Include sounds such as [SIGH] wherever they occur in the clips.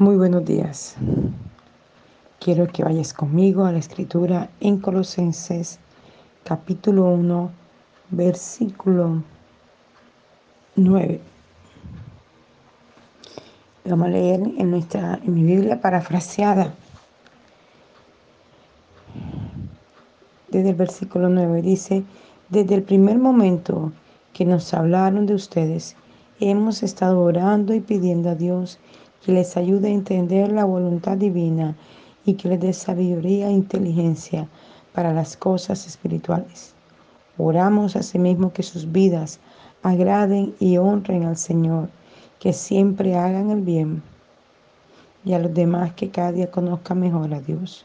Muy buenos días. Quiero que vayas conmigo a la escritura en Colosenses capítulo 1, versículo 9. Vamos a leer en, nuestra, en mi Biblia parafraseada. Desde el versículo 9 dice, desde el primer momento que nos hablaron de ustedes, hemos estado orando y pidiendo a Dios que les ayude a entender la voluntad divina y que les dé sabiduría e inteligencia para las cosas espirituales. Oramos asimismo que sus vidas agraden y honren al Señor, que siempre hagan el bien y a los demás que cada día conozcan mejor a Dios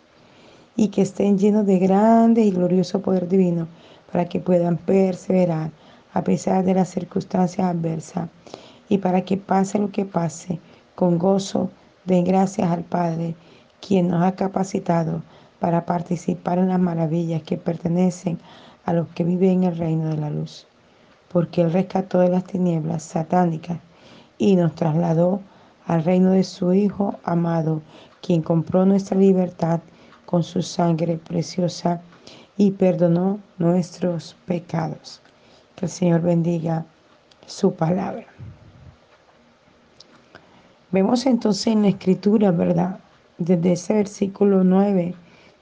y que estén llenos de grande y glorioso poder divino para que puedan perseverar a pesar de las circunstancias adversas y para que pase lo que pase, con gozo den gracias al Padre, quien nos ha capacitado para participar en las maravillas que pertenecen a los que viven en el reino de la luz. Porque Él rescató de las tinieblas satánicas y nos trasladó al reino de su Hijo amado, quien compró nuestra libertad con su sangre preciosa y perdonó nuestros pecados. Que el Señor bendiga su palabra. Vemos entonces en la escritura, ¿verdad? Desde ese versículo 9,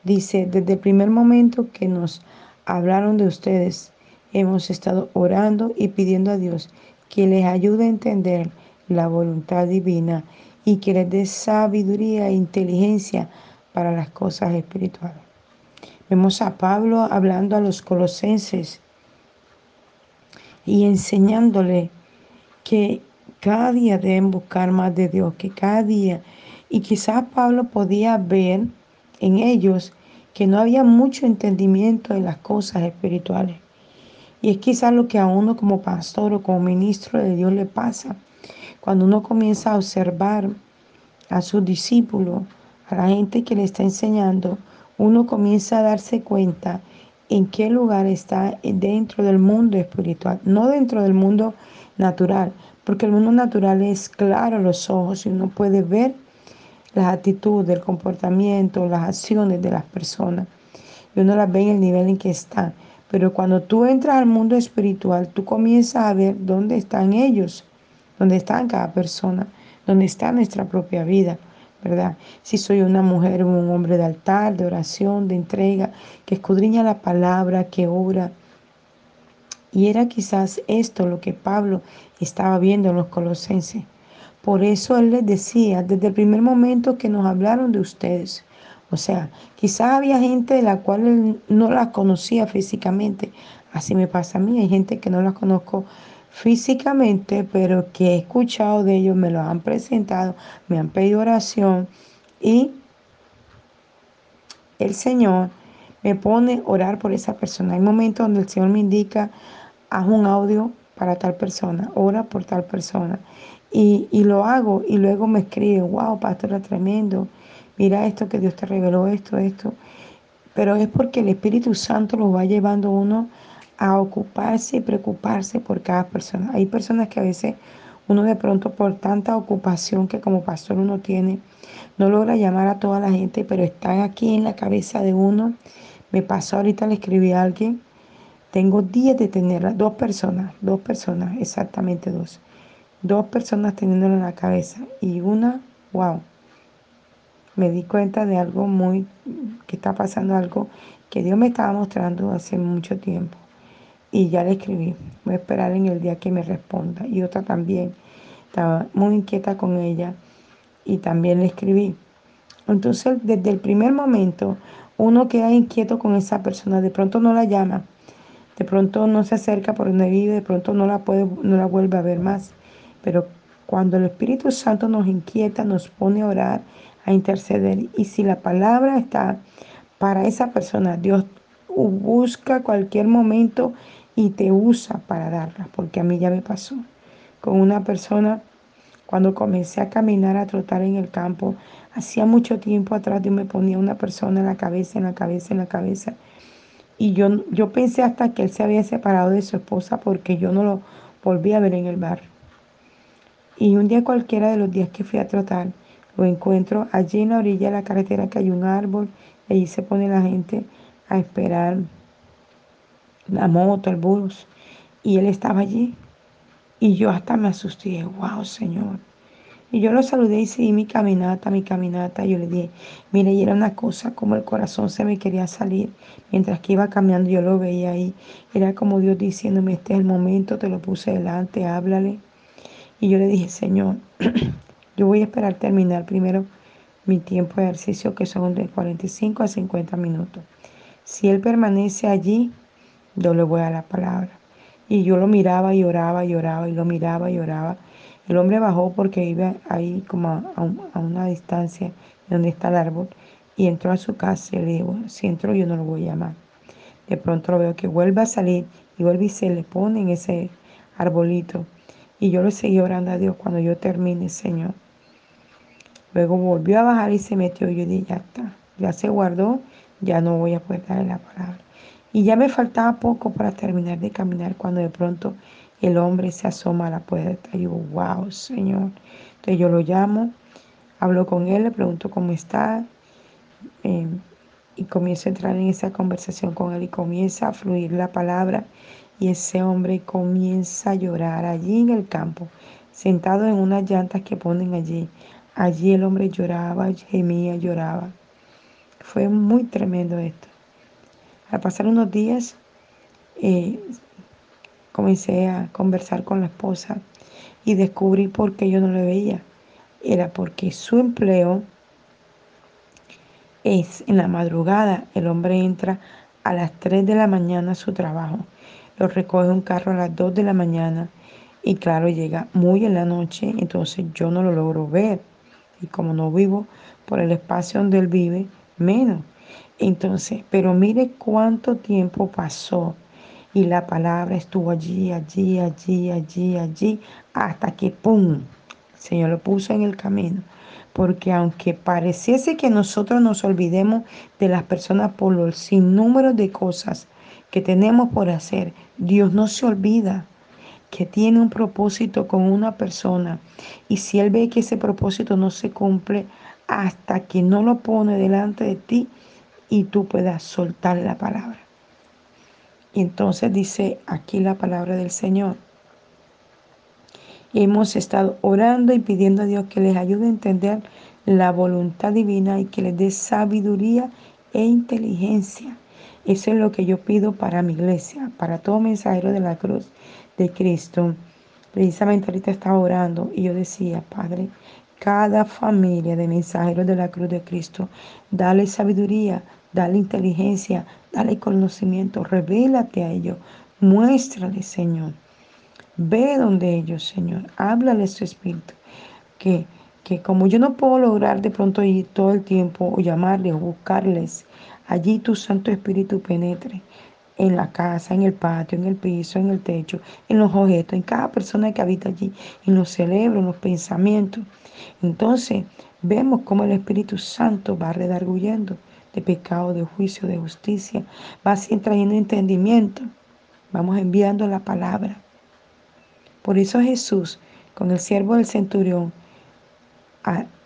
dice, desde el primer momento que nos hablaron de ustedes, hemos estado orando y pidiendo a Dios que les ayude a entender la voluntad divina y que les dé sabiduría e inteligencia para las cosas espirituales. Vemos a Pablo hablando a los colosenses y enseñándole que cada día deben buscar más de Dios, que cada día. Y quizás Pablo podía ver en ellos que no había mucho entendimiento de las cosas espirituales. Y es quizás lo que a uno como pastor o como ministro de Dios le pasa. Cuando uno comienza a observar a sus discípulos, a la gente que le está enseñando, uno comienza a darse cuenta en qué lugar está dentro del mundo espiritual, no dentro del mundo natural, porque el mundo natural es claro a los ojos y uno puede ver las actitudes, el comportamiento, las acciones de las personas. Y uno las ve en el nivel en que están. Pero cuando tú entras al mundo espiritual, tú comienzas a ver dónde están ellos, dónde están cada persona, dónde está nuestra propia vida, ¿verdad? Si soy una mujer o un hombre de altar, de oración, de entrega, que escudriña la palabra, que obra y era quizás esto lo que Pablo estaba viendo en los colosenses. Por eso él les decía, desde el primer momento que nos hablaron de ustedes, o sea, quizás había gente de la cual él no la conocía físicamente. Así me pasa a mí, hay gente que no la conozco físicamente, pero que he escuchado de ellos, me lo han presentado, me han pedido oración y el Señor me pone a orar por esa persona. Hay momentos donde el Señor me indica, haz un audio para tal persona, ora por tal persona. Y, lo hago y luego me escribe, wow, pastora, tremendo, mira esto que Dios te reveló, esto, esto. Pero es porque el Espíritu Santo lo va llevando uno a ocuparse y preocuparse por cada persona. Hay personas que a veces uno de pronto por tanta ocupación que como pastor uno tiene, no logra llamar a toda la gente, pero están aquí en la cabeza de uno. Me pasó ahorita, le escribí a alguien tengo días de tenerla, dos personas, dos personas, exactamente dos. Dos personas teniéndola en la cabeza y una, wow, me di cuenta de algo muy, que está pasando algo que Dios me estaba mostrando hace mucho tiempo. Y ya le escribí, voy a esperar en el día que me responda. Y otra también, estaba muy inquieta con ella y también le escribí. Entonces, desde el primer momento, uno queda inquieto con esa persona, de pronto no la llama de pronto no se acerca por donde vive, de pronto no la puede, no la vuelve a ver más. Pero cuando el Espíritu Santo nos inquieta, nos pone a orar, a interceder. Y si la palabra está para esa persona, Dios busca cualquier momento y te usa para darla, porque a mí ya me pasó con una persona cuando comencé a caminar, a trotar en el campo. Hacía mucho tiempo atrás yo me ponía una persona en la cabeza, en la cabeza, en la cabeza. Y yo, yo pensé hasta que él se había separado de su esposa porque yo no lo volví a ver en el bar. Y un día cualquiera de los días que fui a tratar, Lo encuentro allí en la orilla de la carretera que hay un árbol. Y allí se pone la gente a esperar la moto, el bus. Y él estaba allí. Y yo hasta me asusté. Wow, Señor. Y yo lo saludé y seguí mi caminata, mi caminata. Yo le dije, mire, y era una cosa como el corazón se me quería salir. Mientras que iba caminando, yo lo veía ahí. Era como Dios diciéndome, este es el momento, te lo puse delante, háblale. Y yo le dije, Señor, [CLEARS THROAT] yo voy a esperar terminar primero mi tiempo de ejercicio, que son de 45 a 50 minutos. Si Él permanece allí, yo le voy a la palabra. Y yo lo miraba y oraba y oraba y lo miraba y oraba. El hombre bajó porque iba ahí como a, una distancia donde está el árbol y entró a su casa y le digo, si entro yo no lo voy a llamar. De pronto lo veo que vuelve a salir y vuelve y se le pone en ese arbolito. Y yo le seguí orando a Dios cuando yo termine, Señor. Luego volvió a bajar y se metió. Yo dije, ya está, ya se guardó, ya no voy a poder darle la palabra. Y ya me faltaba poco para terminar de caminar cuando de pronto el hombre se asoma a la puerta. Y digo, wow, Señor. Entonces yo lo llamo, hablo con él, le pregunto cómo está. Eh, y comienzo a entrar en esa conversación con él y comienza a fluir la palabra. Y ese hombre comienza a llorar allí en el campo, sentado en unas llantas que ponen allí. Allí el hombre lloraba, gemía, lloraba. Fue muy tremendo esto. Al pasar unos días, eh, comencé a conversar con la esposa y descubrí por qué yo no le veía. Era porque su empleo es en la madrugada. El hombre entra a las 3 de la mañana a su trabajo. Lo recoge un carro a las 2 de la mañana y claro, llega muy en la noche, entonces yo no lo logro ver. Y como no vivo por el espacio donde él vive, menos. Entonces, pero mire cuánto tiempo pasó y la palabra estuvo allí, allí, allí, allí, allí, hasta que ¡pum! El Señor lo puso en el camino. Porque aunque pareciese que nosotros nos olvidemos de las personas por los sinnúmeros de cosas que tenemos por hacer, Dios no se olvida que tiene un propósito con una persona. Y si Él ve que ese propósito no se cumple hasta que no lo pone delante de ti, y tú puedas soltar la palabra. Y entonces dice aquí la palabra del Señor. Hemos estado orando y pidiendo a Dios que les ayude a entender la voluntad divina y que les dé sabiduría e inteligencia. Eso es lo que yo pido para mi iglesia, para todo mensajero de la cruz de Cristo. Precisamente ahorita estaba orando y yo decía, Padre, cada familia de mensajeros de la cruz de Cristo, dale sabiduría, dale inteligencia, dale conocimiento, revélate a ellos, muéstrale, Señor. Ve donde ellos, Señor, háblale su espíritu. Que, que como yo no puedo lograr de pronto ir todo el tiempo o llamarles o buscarles, allí tu Santo Espíritu penetre en la casa, en el patio, en el piso, en el techo, en los objetos, en cada persona que habita allí, en los cerebros, en los pensamientos. Entonces vemos cómo el Espíritu Santo va redarguyendo de pecado, de juicio, de justicia. Va así trayendo entendimiento. Vamos enviando la palabra. Por eso Jesús, con el siervo del centurión,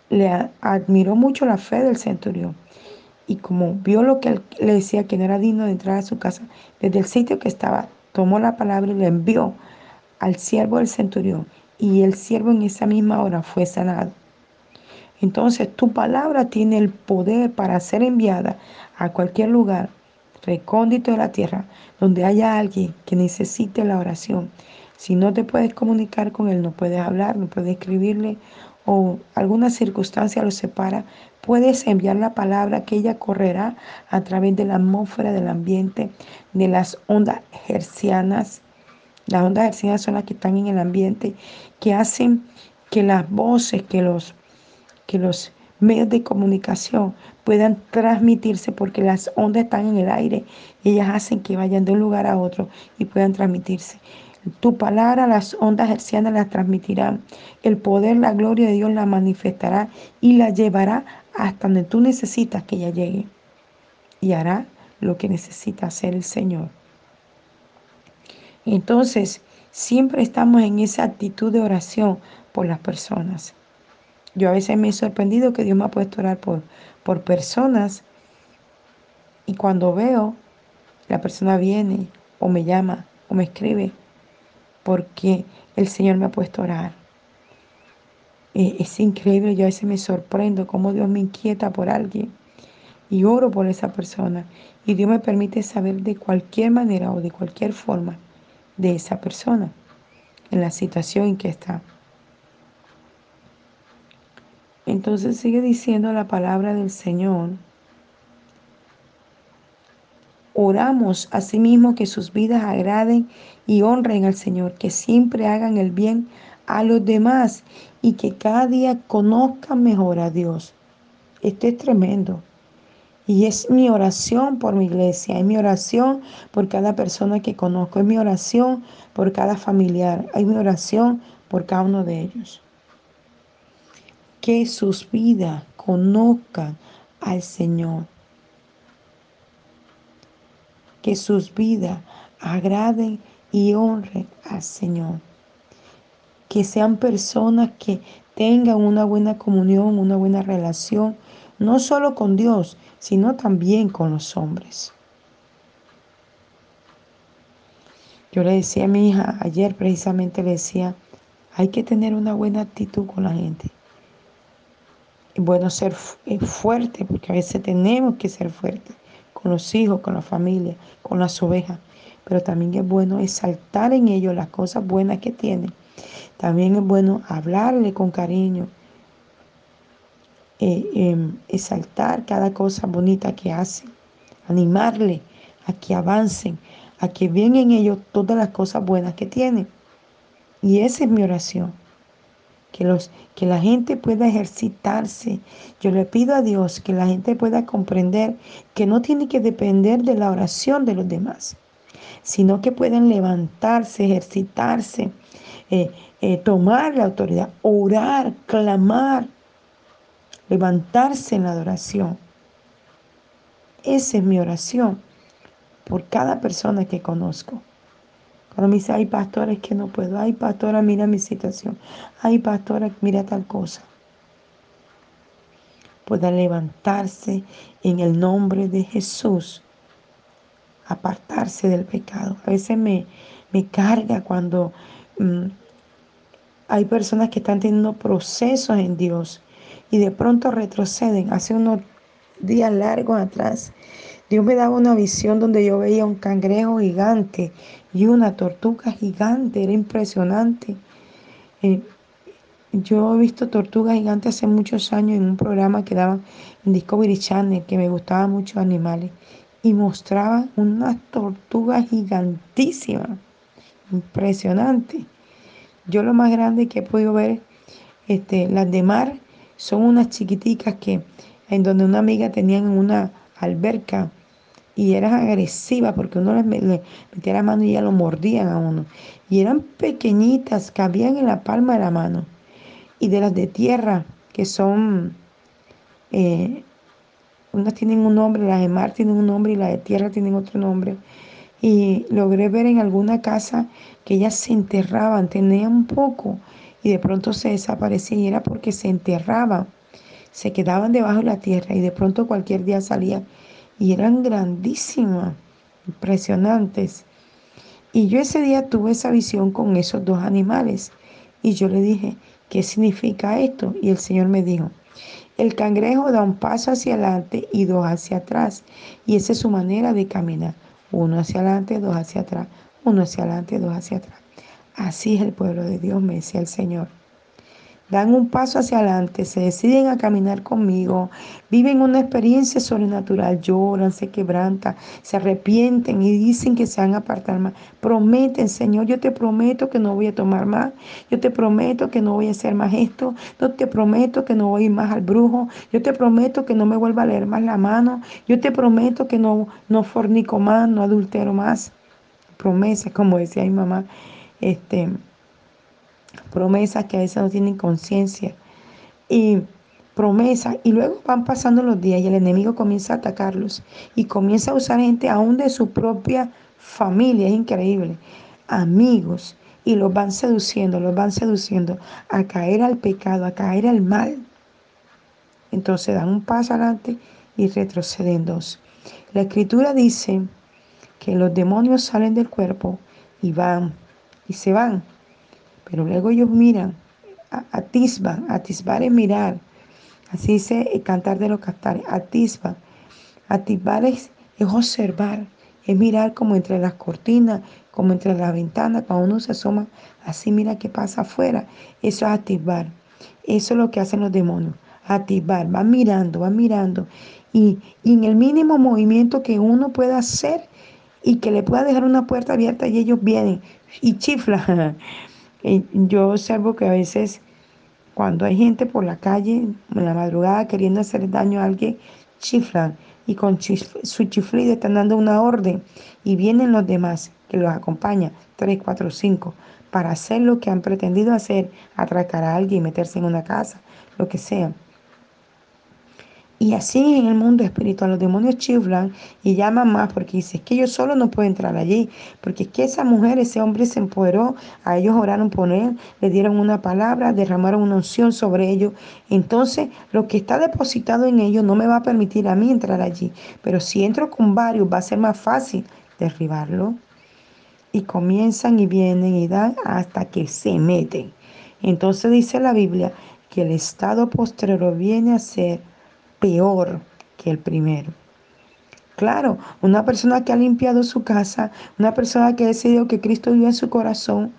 le admiró mucho la fe del centurión. Y como vio lo que él le decía que no era digno de entrar a su casa, desde el sitio que estaba, tomó la palabra y le envió al siervo del centurión. Y el siervo en esa misma hora fue sanado. Entonces tu palabra tiene el poder para ser enviada a cualquier lugar recóndito de la tierra donde haya alguien que necesite la oración. Si no te puedes comunicar con él, no puedes hablar, no puedes escribirle o alguna circunstancia lo separa, puedes enviar la palabra que ella correrá a través de la atmósfera del ambiente, de las ondas hercianas. Las ondas hercianas son las que están en el ambiente, que hacen que las voces, que los que los medios de comunicación puedan transmitirse porque las ondas están en el aire. Ellas hacen que vayan de un lugar a otro y puedan transmitirse. Tu palabra, las ondas hercianas las transmitirán. El poder, la gloria de Dios la manifestará y la llevará hasta donde tú necesitas que ella llegue. Y hará lo que necesita hacer el Señor. Entonces, siempre estamos en esa actitud de oración por las personas. Yo a veces me he sorprendido que Dios me ha puesto a orar por, por personas y cuando veo, la persona viene o me llama o me escribe porque el Señor me ha puesto a orar. Es increíble, yo a veces me sorprendo cómo Dios me inquieta por alguien y oro por esa persona. Y Dios me permite saber de cualquier manera o de cualquier forma de esa persona en la situación en que está. Entonces sigue diciendo la palabra del Señor. Oramos asimismo que sus vidas agraden y honren al Señor, que siempre hagan el bien a los demás y que cada día conozcan mejor a Dios. Esto es tremendo. Y es mi oración por mi iglesia, es mi oración por cada persona que conozco, es mi oración por cada familiar, es mi oración por cada uno de ellos. Que sus vidas conozcan al Señor. Que sus vidas agraden y honren al Señor. Que sean personas que tengan una buena comunión, una buena relación, no solo con Dios, sino también con los hombres. Yo le decía a mi hija, ayer precisamente le decía, hay que tener una buena actitud con la gente. Y bueno, ser eh, fuerte, porque a veces tenemos que ser fuertes con los hijos, con la familia, con las ovejas. Pero también es bueno exaltar en ellos las cosas buenas que tienen. También es bueno hablarle con cariño, eh, em, exaltar cada cosa bonita que hacen, animarle a que avancen, a que vean en ellos todas las cosas buenas que tienen. Y esa es mi oración. Que, los, que la gente pueda ejercitarse. Yo le pido a Dios que la gente pueda comprender que no tiene que depender de la oración de los demás, sino que puedan levantarse, ejercitarse, eh, eh, tomar la autoridad, orar, clamar, levantarse en la adoración. Esa es mi oración por cada persona que conozco. Cuando me dice, ay pastora, es que no puedo, ay pastora, mira mi situación, ay pastora, mira tal cosa. Pueda levantarse en el nombre de Jesús, apartarse del pecado. A veces me, me carga cuando mm, hay personas que están teniendo procesos en Dios y de pronto retroceden. Hace unos días largos atrás, Dios me daba una visión donde yo veía un cangrejo gigante y una tortuga gigante, era impresionante. Eh, yo he visto tortugas gigantes hace muchos años en un programa que daban en Discovery Channel, que me gustaba mucho animales, y mostraban unas tortugas gigantísimas, impresionante. Yo lo más grande que he podido ver, este, las de mar, son unas chiquiticas que en donde una amiga tenían una alberca y eran agresivas porque uno les, metía la mano y ya lo mordían a uno. Y eran pequeñitas, cabían en la palma de la mano. Y de las de tierra, que son, eh, unas tienen un nombre, las de mar tienen un nombre y las de tierra tienen otro nombre. Y logré ver en alguna casa que ellas se enterraban, tenían poco y de pronto se desaparecían y era porque se enterraban, se quedaban debajo de la tierra y de pronto cualquier día salían y eran grandísimas, impresionantes. Y yo ese día tuve esa visión con esos dos animales y yo le dije, ¿qué significa esto? Y el Señor me dijo, el cangrejo da un paso hacia adelante y dos hacia atrás. Y esa es su manera de caminar. Uno hacia adelante, dos hacia atrás. Uno hacia adelante, dos hacia atrás. Así es el pueblo de Dios, me decía el Señor. Dan un paso hacia adelante, se deciden a caminar conmigo, viven una experiencia sobrenatural, lloran, se quebrantan, se arrepienten y dicen que se van a apartar más. Prometen, Señor, yo te prometo que no voy a tomar más, yo te prometo que no voy a hacer más esto, yo te prometo que no voy a ir más al brujo, yo te prometo que no me vuelva a leer más la mano, yo te prometo que no, no fornico más, no adultero más. Promesas, como decía mi mamá este, promesas que a veces no tienen conciencia. Y promesas, y luego van pasando los días y el enemigo comienza a atacarlos y comienza a usar gente aún de su propia familia, es increíble, amigos, y los van seduciendo, los van seduciendo a caer al pecado, a caer al mal. entonces dan un paso adelante y retroceden dos. La escritura dice que los demonios salen del cuerpo y van y se van, pero luego ellos miran, atisban, atisbar es mirar, así dice el cantar de los cantares, atisban, atisbar es, es observar, es mirar como entre las cortinas, como entre las ventanas, cuando uno se asoma, así mira qué pasa afuera, eso es atisbar, eso es lo que hacen los demonios, atisbar, van mirando, van mirando, y, y en el mínimo movimiento que uno pueda hacer, y que le pueda dejar una puerta abierta y ellos vienen y chiflan. [LAUGHS] Yo observo que a veces cuando hay gente por la calle en la madrugada queriendo hacer daño a alguien, chiflan y con su chiflido están dando una orden y vienen los demás que los acompañan, 3, 4, 5, para hacer lo que han pretendido hacer, atracar a alguien, meterse en una casa, lo que sea. Y así en el mundo espiritual los demonios chiflan y llaman más porque dice, es que yo solo no puedo entrar allí, porque es que esa mujer, ese hombre se empoderó, a ellos oraron por él, le dieron una palabra, derramaron una unción sobre ellos. Entonces lo que está depositado en ellos no me va a permitir a mí entrar allí, pero si entro con varios va a ser más fácil derribarlo. Y comienzan y vienen y dan hasta que se meten. Entonces dice la Biblia que el estado postrero viene a ser peor que el primero. Claro, una persona que ha limpiado su casa, una persona que ha decidido que Cristo vive en su corazón,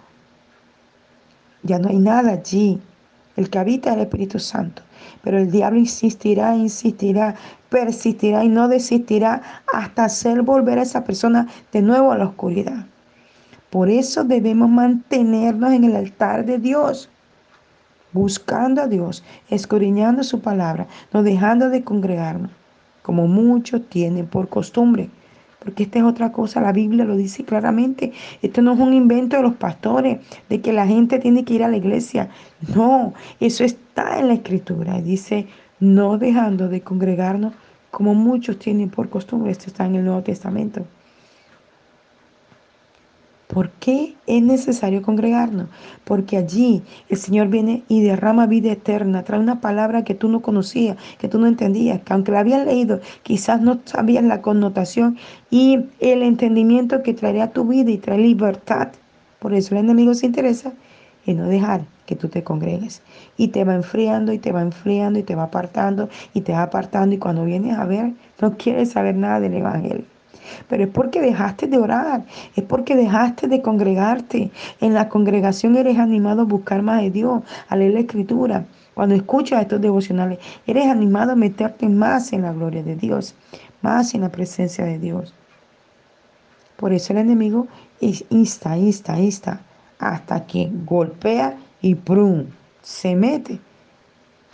ya no hay nada allí. El que habita es el Espíritu Santo. Pero el diablo insistirá, insistirá, persistirá y no desistirá hasta hacer volver a esa persona de nuevo a la oscuridad. Por eso debemos mantenernos en el altar de Dios buscando a Dios, escudriñando su palabra, no dejando de congregarnos, como muchos tienen por costumbre. Porque esta es otra cosa, la Biblia lo dice claramente. Esto no es un invento de los pastores, de que la gente tiene que ir a la iglesia. No, eso está en la escritura. Dice, no dejando de congregarnos como muchos tienen por costumbre. Esto está en el Nuevo Testamento. ¿Por qué es necesario congregarnos? Porque allí el Señor viene y derrama vida eterna, trae una palabra que tú no conocías, que tú no entendías, que aunque la habías leído, quizás no sabías la connotación y el entendimiento que traería a tu vida y trae libertad. Por eso el enemigo se interesa en no dejar que tú te congregues. Y te va enfriando y te va enfriando y te va apartando y te va apartando y cuando vienes a ver, no quieres saber nada del Evangelio. Pero es porque dejaste de orar, es porque dejaste de congregarte. En la congregación eres animado a buscar más de Dios, a leer la escritura. Cuando escuchas estos devocionales, eres animado a meterte más en la gloria de Dios, más en la presencia de Dios. Por eso el enemigo insta, insta, insta, hasta que golpea y prum, se mete.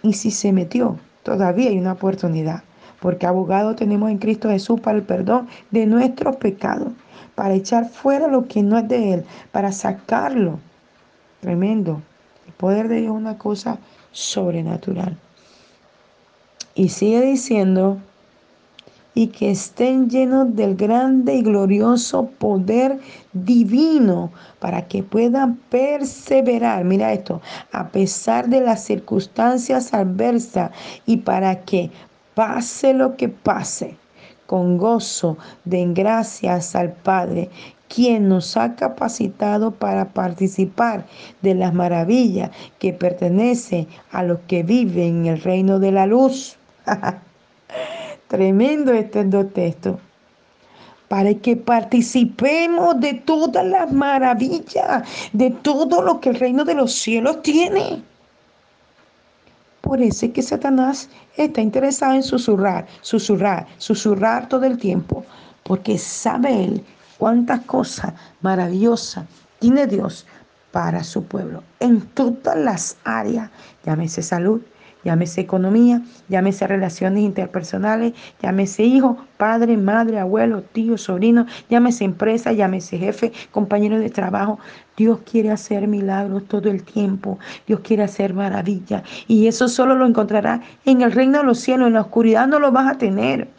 Y si se metió, todavía hay una oportunidad porque abogado tenemos en Cristo Jesús para el perdón de nuestros pecados, para echar fuera lo que no es de Él, para sacarlo. Tremendo. El poder de Dios es una cosa sobrenatural. Y sigue diciendo, y que estén llenos del grande y glorioso poder divino para que puedan perseverar, mira esto, a pesar de las circunstancias adversas y para que pase lo que pase, con gozo den gracias al Padre, quien nos ha capacitado para participar de las maravillas que pertenecen a los que viven en el reino de la luz. [LAUGHS] Tremendo este dos textos. Para que participemos de todas las maravillas, de todo lo que el reino de los cielos tiene. Por eso es que Satanás está interesado en susurrar, susurrar, susurrar todo el tiempo, porque sabe él cuántas cosas maravillosas tiene Dios para su pueblo en todas las áreas, llámese salud, llámese economía, llámese relaciones interpersonales, llámese hijo, padre, madre, abuelo, tío, sobrino, llámese empresa, llámese jefe, compañero de trabajo. Dios quiere hacer milagros todo el tiempo. Dios quiere hacer maravillas. Y eso solo lo encontrarás en el reino de los cielos. En la oscuridad no lo vas a tener.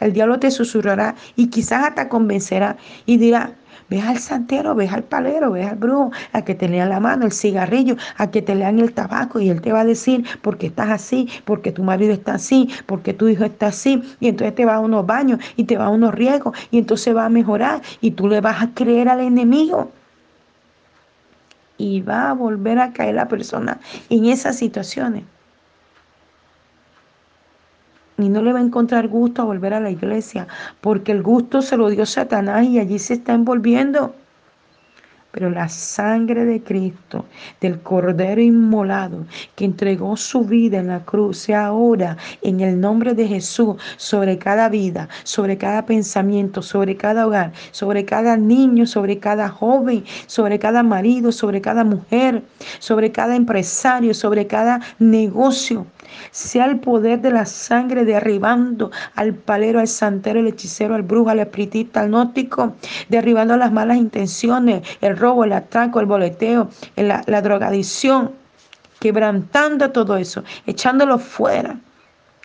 El diablo te susurrará y quizás hasta convencerá y dirá, Ve al santero, ve al palero, ve al brujo, a que te lean la mano, el cigarrillo, a que te lean el tabaco y él te va a decir por qué estás así, porque tu marido está así, porque tu hijo está así. Y entonces te va a unos baños y te va a unos riesgos y entonces va a mejorar y tú le vas a creer al enemigo. Y va a volver a caer la persona en esas situaciones y no le va a encontrar gusto a volver a la iglesia, porque el gusto se lo dio Satanás y allí se está envolviendo. Pero la sangre de Cristo, del Cordero inmolado, que entregó su vida en la cruz, sea ahora en el nombre de Jesús sobre cada vida, sobre cada pensamiento, sobre cada hogar, sobre cada niño, sobre cada joven, sobre cada marido, sobre cada mujer, sobre cada empresario, sobre cada negocio sea el poder de la sangre derribando al palero, al santero, al hechicero, al brujo, al espiritista, al nótico, derribando las malas intenciones, el robo, el atraco, el boleteo, la, la drogadicción, quebrantando todo eso, echándolo fuera.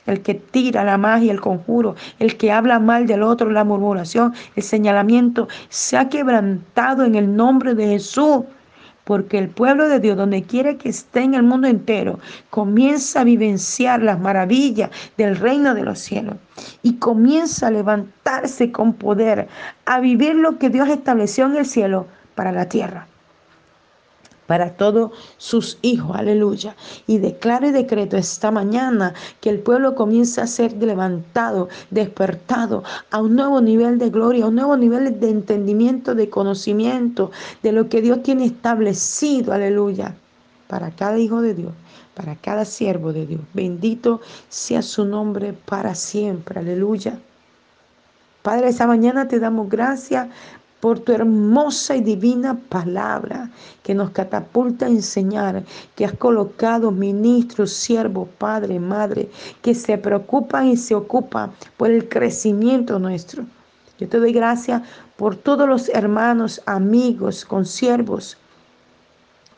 El que tira la magia, el conjuro, el que habla mal del otro, la murmuración, el señalamiento, se ha quebrantado en el nombre de Jesús porque el pueblo de Dios, donde quiera que esté en el mundo entero, comienza a vivenciar las maravillas del reino de los cielos y comienza a levantarse con poder, a vivir lo que Dios estableció en el cielo para la tierra para todos sus hijos. Aleluya. Y declaro y decreto esta mañana que el pueblo comienza a ser levantado, despertado a un nuevo nivel de gloria, a un nuevo nivel de entendimiento, de conocimiento de lo que Dios tiene establecido. Aleluya. Para cada hijo de Dios, para cada siervo de Dios. Bendito sea su nombre para siempre. Aleluya. Padre, esta mañana te damos gracias por tu hermosa y divina palabra que nos catapulta a enseñar, que has colocado ministros, siervos, padre, madre, que se preocupan y se ocupan por el crecimiento nuestro. Yo te doy gracias por todos los hermanos, amigos, consiervos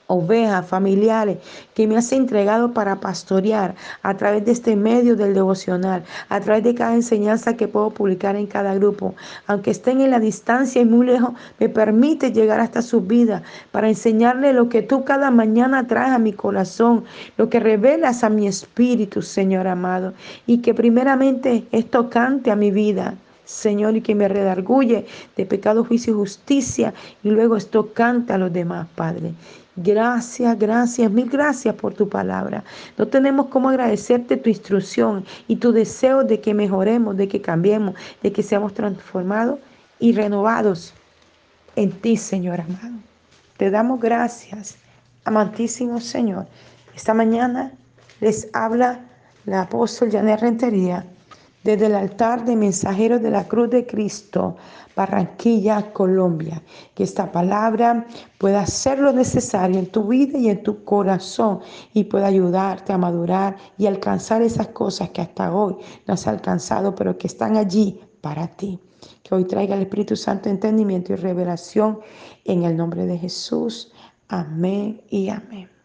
ovejas, familiares que me has entregado para pastorear a través de este medio del devocional, a través de cada enseñanza que puedo publicar en cada grupo. Aunque estén en la distancia y muy lejos, me permite llegar hasta su vida para enseñarle lo que tú cada mañana traes a mi corazón, lo que revelas a mi espíritu, Señor amado, y que primeramente es tocante a mi vida. Señor, y que me redarguye de pecado, juicio y justicia, y luego es tocante a los demás, Padre. Gracias, gracias, mil gracias por tu palabra. No tenemos cómo agradecerte tu instrucción y tu deseo de que mejoremos, de que cambiemos, de que seamos transformados y renovados en ti, Señor amado. Te damos gracias, amantísimo Señor. Esta mañana les habla la apóstol Janet Rentería desde el altar de mensajeros de la Cruz de Cristo Barranquilla, Colombia. Que esta palabra pueda hacer lo necesario en tu vida y en tu corazón y pueda ayudarte a madurar y alcanzar esas cosas que hasta hoy no has alcanzado, pero que están allí para ti. Que hoy traiga el Espíritu Santo entendimiento y revelación en el nombre de Jesús. Amén y amén.